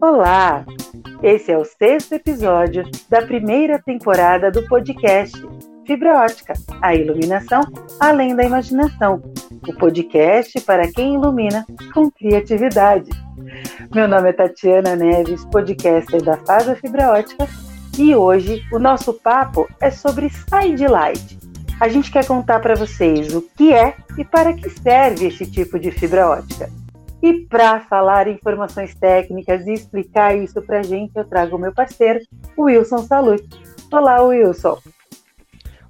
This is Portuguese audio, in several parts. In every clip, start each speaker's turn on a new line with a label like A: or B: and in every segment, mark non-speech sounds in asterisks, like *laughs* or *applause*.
A: Olá! Esse é o sexto episódio da primeira temporada do podcast Fibra Ótica, a iluminação além da imaginação. O podcast para quem ilumina com criatividade. Meu nome é Tatiana Neves, podcaster da Fasa Fibra Ótica, e hoje o nosso papo é sobre Side Light. A gente quer contar para vocês o que é e para que serve esse tipo de fibra ótica. E para falar informações técnicas e explicar isso para a gente, eu trago o meu parceiro, Wilson Salute. Olá, Wilson.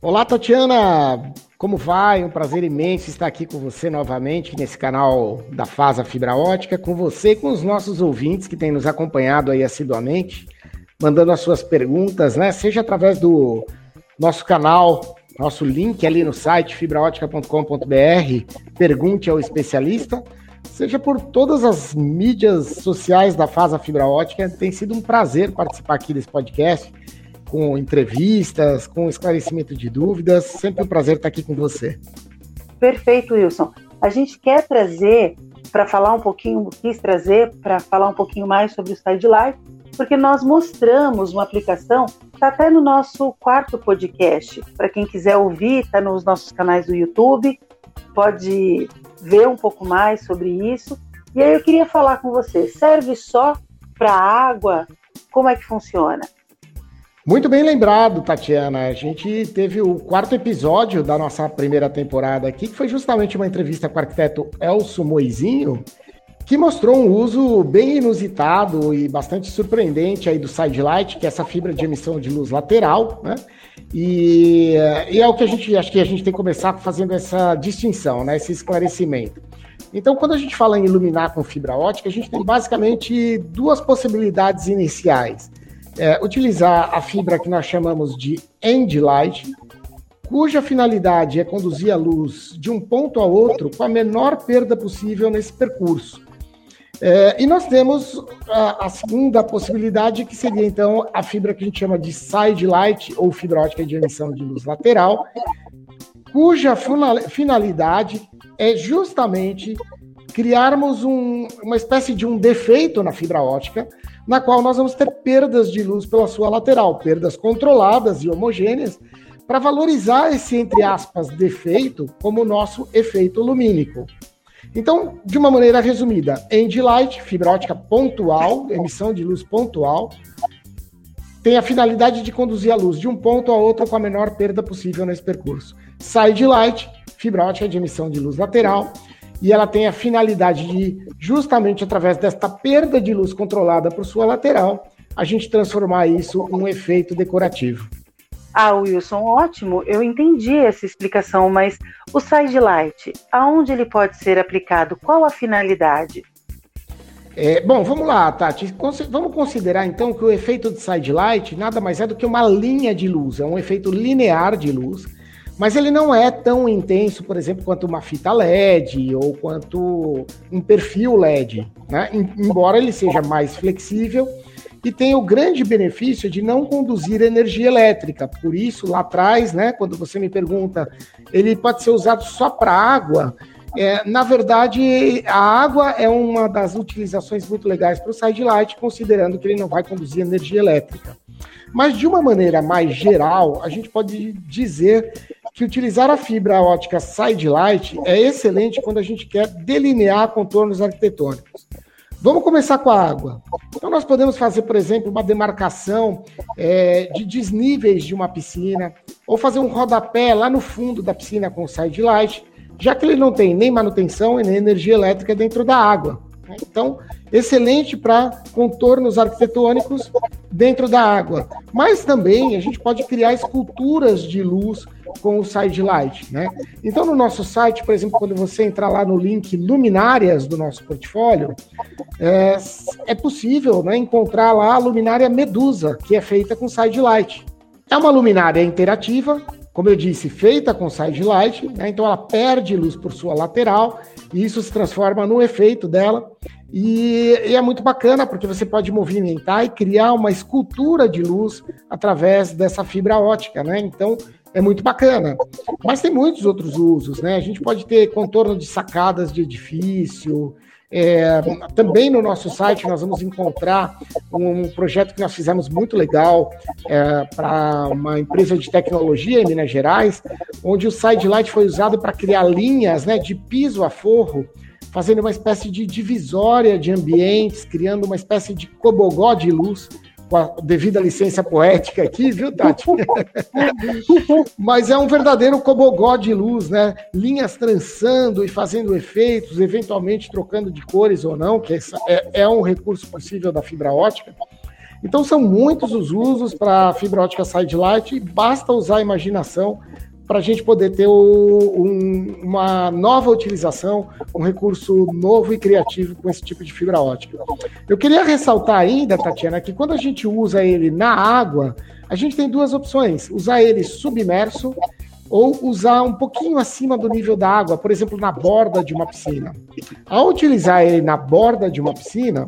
B: Olá, Tatiana. Como vai? Um prazer imenso estar aqui com você novamente nesse canal da Fasa Fibra Ótica, com você e com os nossos ouvintes que têm nos acompanhado aí assiduamente, mandando as suas perguntas, né? Seja através do nosso canal, nosso link ali no site fibraótica.com.br, pergunte ao especialista, seja por todas as mídias sociais da Fasa Fibra Ótica. Tem sido um prazer participar aqui desse podcast, com entrevistas, com esclarecimento de dúvidas. Sempre um prazer estar aqui com você.
A: Perfeito, Wilson. A gente quer trazer para falar um pouquinho, quis trazer para falar um pouquinho mais sobre o Sidelight, porque nós mostramos uma aplicação, está até no nosso quarto podcast. Para quem quiser ouvir, está nos nossos canais do YouTube, pode ver um pouco mais sobre isso. E aí eu queria falar com você, serve só para água? Como é que funciona?
B: Muito bem lembrado, Tatiana. A gente teve o quarto episódio da nossa primeira temporada aqui, que foi justamente uma entrevista com o arquiteto Elcio Moizinho, que mostrou um uso bem inusitado e bastante surpreendente aí do Sidelight, que é essa fibra de emissão de luz lateral, né? E, e, é o que a gente acho que a gente tem que começar fazendo essa distinção, né? Esse esclarecimento. Então, quando a gente fala em iluminar com fibra ótica, a gente tem basicamente duas possibilidades iniciais. É, utilizar a fibra que nós chamamos de end light, cuja finalidade é conduzir a luz de um ponto a outro com a menor perda possível nesse percurso. É, e nós temos a, a, segunda possibilidade, que seria então a fibra que a gente chama de side light, ou fibra ótica de emissão de luz lateral, cuja finalidade é justamente criarmos um, uma espécie de um defeito na fibra ótica, na qual nós vamos ter perdas de luz pela sua lateral, perdas controladas e homogêneas, para valorizar esse, entre aspas, defeito como nosso efeito lumínico. Então, de uma maneira resumida, end light, fibra ótica pontual, emissão de luz pontual, tem a finalidade de conduzir a luz de um ponto a outro com a menor perda possível nesse percurso. Side light, fibra ótica de emissão de luz lateral, e ela tem a finalidade de, justamente através desta perda de luz controlada por sua lateral, a gente transformar isso em um efeito decorativo.
A: Ah, Wilson, ótimo, eu entendi essa explicação, mas o side light, aonde ele pode ser aplicado? Qual a finalidade?
B: É, bom, vamos lá, Tati. Vamos considerar então que o efeito de side light nada mais é do que uma linha de luz, é um efeito linear de luz, mas ele não é tão intenso, por exemplo, quanto uma fita LED ou quanto um perfil LED, né? Embora ele seja mais flexível e tem o grande benefício de não conduzir energia elétrica. Por isso, lá atrás, né, quando você me pergunta, ele pode ser usado só para água. É, na verdade, a água é uma das utilizações muito legais para o sidelight, considerando que ele não vai conduzir energia elétrica. Mas de uma maneira mais geral, a gente pode dizer que utilizar a fibra ótica sidelight é excelente quando a gente quer delinear contornos arquitetônicos. Vamos começar com a água. Então, nós podemos fazer, por exemplo, uma demarcação é, de desníveis de uma piscina, ou fazer um rodapé lá no fundo da piscina com side light, já que ele não tem nem manutenção e nem energia elétrica dentro da água. Então, excelente para contornos arquitetônicos dentro da água. Mas também a gente pode criar esculturas de luz com o side light, né? Então, no nosso site, por exemplo, quando você entrar lá no link luminárias do nosso portfólio, é, é possível né, encontrar lá a luminária Medusa, que é feita com side light. É uma luminária interativa, como eu disse, feita com side light, né, então ela perde luz por sua lateral e isso se transforma no efeito dela. E, e, é muito bacana porque você pode movimentar e criar uma escultura de luz através dessa fibra ótica, né? Então é muito bacana. Mas tem muitos outros usos, né? A gente pode ter contorno de sacadas de edifício, É, também no nosso site nós vamos encontrar um projeto que nós fizemos muito legal é, para uma empresa de tecnologia em Minas Gerais, onde o Sidelight foi usado para criar linhas né, de piso a forro, fazendo uma espécie de divisória de ambientes, criando uma espécie de cobogó de luz com a devida licença poética aqui, viu, Tati? *laughs* Mas é um verdadeiro cobogó de luz, né? Linhas trançando e fazendo efeitos, eventualmente trocando de cores ou não, que é, é um recurso possível da fibra ótica. Então são muitos os usos para a fibra ótica Sidelight e basta usar a imaginação para a gente poder ter o, um, uma nova utilização, um recurso novo e criativo com esse tipo de fibra ótica. Eu queria ressaltar ainda, Tatiana, que quando a gente usa ele na água, a gente tem duas opções: usar ele submerso ou usar um pouquinho acima do nível da água, por exemplo, na borda de uma piscina. Ao utilizar ele na borda de uma piscina,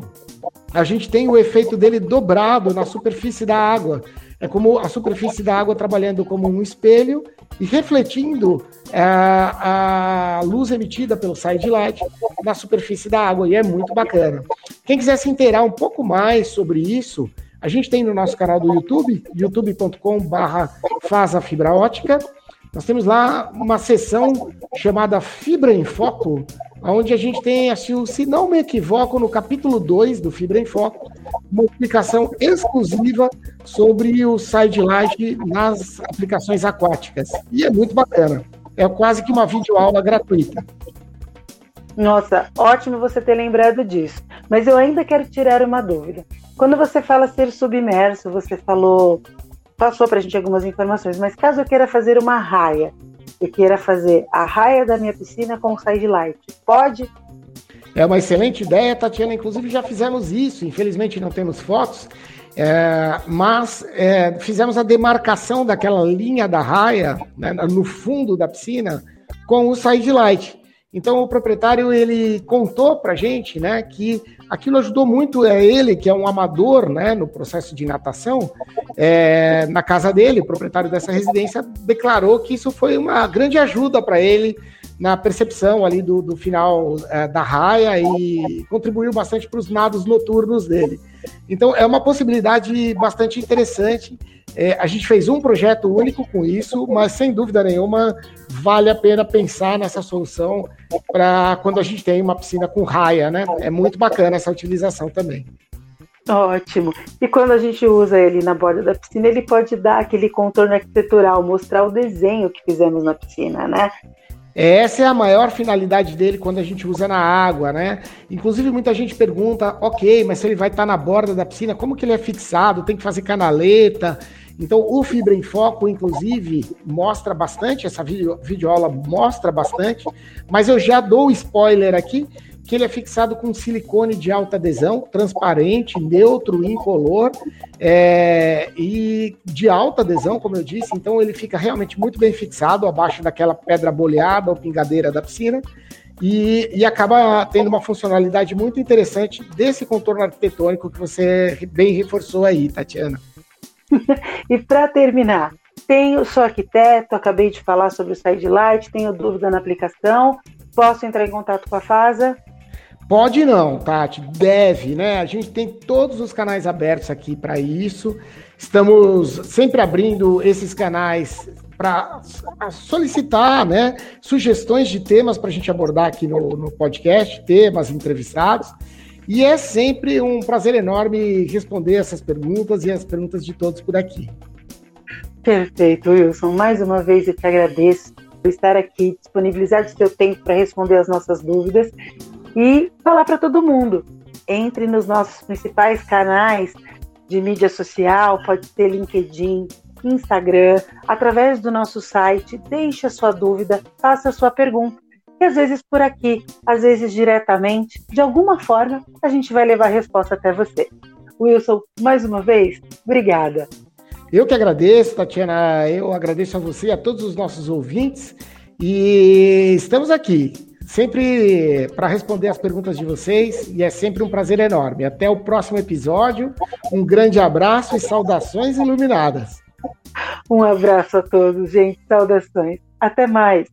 B: a gente tem o efeito dele dobrado na superfície da água. É como a superfície da água trabalhando como um espelho e refletindo a, é, a luz emitida pelo side light na superfície da água, e é muito bacana. Quem quiser se inteirar um pouco mais sobre isso, a gente tem no nosso canal do YouTube, youtube.com/barra faz a fibra ótica. Nós temos lá uma sessão chamada Fibra em Foco, onde a gente tem, assim, se não me equivoco, no capítulo 2 do Fibra em Foco, uma explicação exclusiva sobre o Sidelight nas aplicações aquáticas. E é muito bacana. É quase que uma videoaula gratuita.
A: Nossa, ótimo você ter lembrado disso. Mas eu ainda quero tirar uma dúvida. Quando você fala ser submerso, você falou, passou para a gente algumas informações, mas caso eu queira fazer uma raia, eu queira fazer a raia da minha piscina com sidelight, pode?
B: É uma excelente ideia, Tatiana. Inclusive já fizemos isso. Infelizmente não temos fotos, é, mas é, fizemos a demarcação daquela linha da raia né, no fundo da piscina com o sidelight. Então o proprietário ele contou para gente, né, que aquilo ajudou muito é ele que é um amador, né, no processo de natação, é, na casa dele, o proprietário dessa residência declarou que isso foi uma grande ajuda para ele na percepção ali do, do final é, da raia e contribuiu bastante para os nados noturnos dele. Então é uma possibilidade bastante interessante. É, a gente fez um projeto único com isso, mas sem dúvida nenhuma vale a pena pensar nessa solução para quando a gente tem uma piscina com raia, né? É muito bacana essa utilização também.
A: Ótimo. E quando a gente usa ele na borda da piscina, ele pode dar aquele contorno arquitetural, mostrar o desenho que fizemos na piscina, né?
B: Essa é a maior finalidade dele quando a gente usa na água, né? Inclusive, muita gente pergunta, ok, mas se ele vai estar na borda da piscina, como que ele é fixado? Tem que fazer canaleta? Então, o Fibra em Foco, inclusive, mostra bastante, essa videoaula mostra bastante, mas eu já dou spoiler aqui, que ele é fixado com silicone de alta adesão, transparente, neutro, incolor é, e de alta adesão, como eu disse. Então ele fica realmente muito bem fixado abaixo daquela pedra boleada ou pingadeira da piscina e, e acaba tendo uma funcionalidade muito interessante desse contorno arquitetônico que você bem reforçou aí, Tatiana. *laughs*
A: e para terminar, tenho, sou arquiteto, acabei de falar sobre o Sidelight, tenho dúvida na aplicação, posso entrar em contato com a FASA?
B: Pode não, Tati, deve, né? A gente tem todos os canais abertos aqui para isso. Estamos sempre abrindo esses canais para solicitar né, sugestões de temas para a gente abordar aqui no, no podcast, temas entrevistados. E é sempre um prazer enorme responder essas perguntas e as perguntas de todos por aqui.
A: Perfeito, Wilson. Mais uma vez eu te agradeço por estar aqui, disponibilizar o seu tempo para responder as nossas dúvidas e falar para todo mundo. Entre nos nossos principais canais de mídia social, pode ser LinkedIn, Instagram, através do nosso site, deixe a sua dúvida, faça a sua pergunta. E às vezes por aqui, às vezes diretamente, de alguma forma, a gente vai levar a resposta até você. Wilson, mais uma vez, obrigada.
B: Eu que agradeço, Tatiana. Eu agradeço a você e a todos os nossos ouvintes. E estamos aqui sempre para responder as perguntas de vocês e é sempre um prazer enorme. Até o próximo episódio. Um grande abraço e saudações iluminadas.
A: Um abraço a todos, gente. Saudações. Até mais.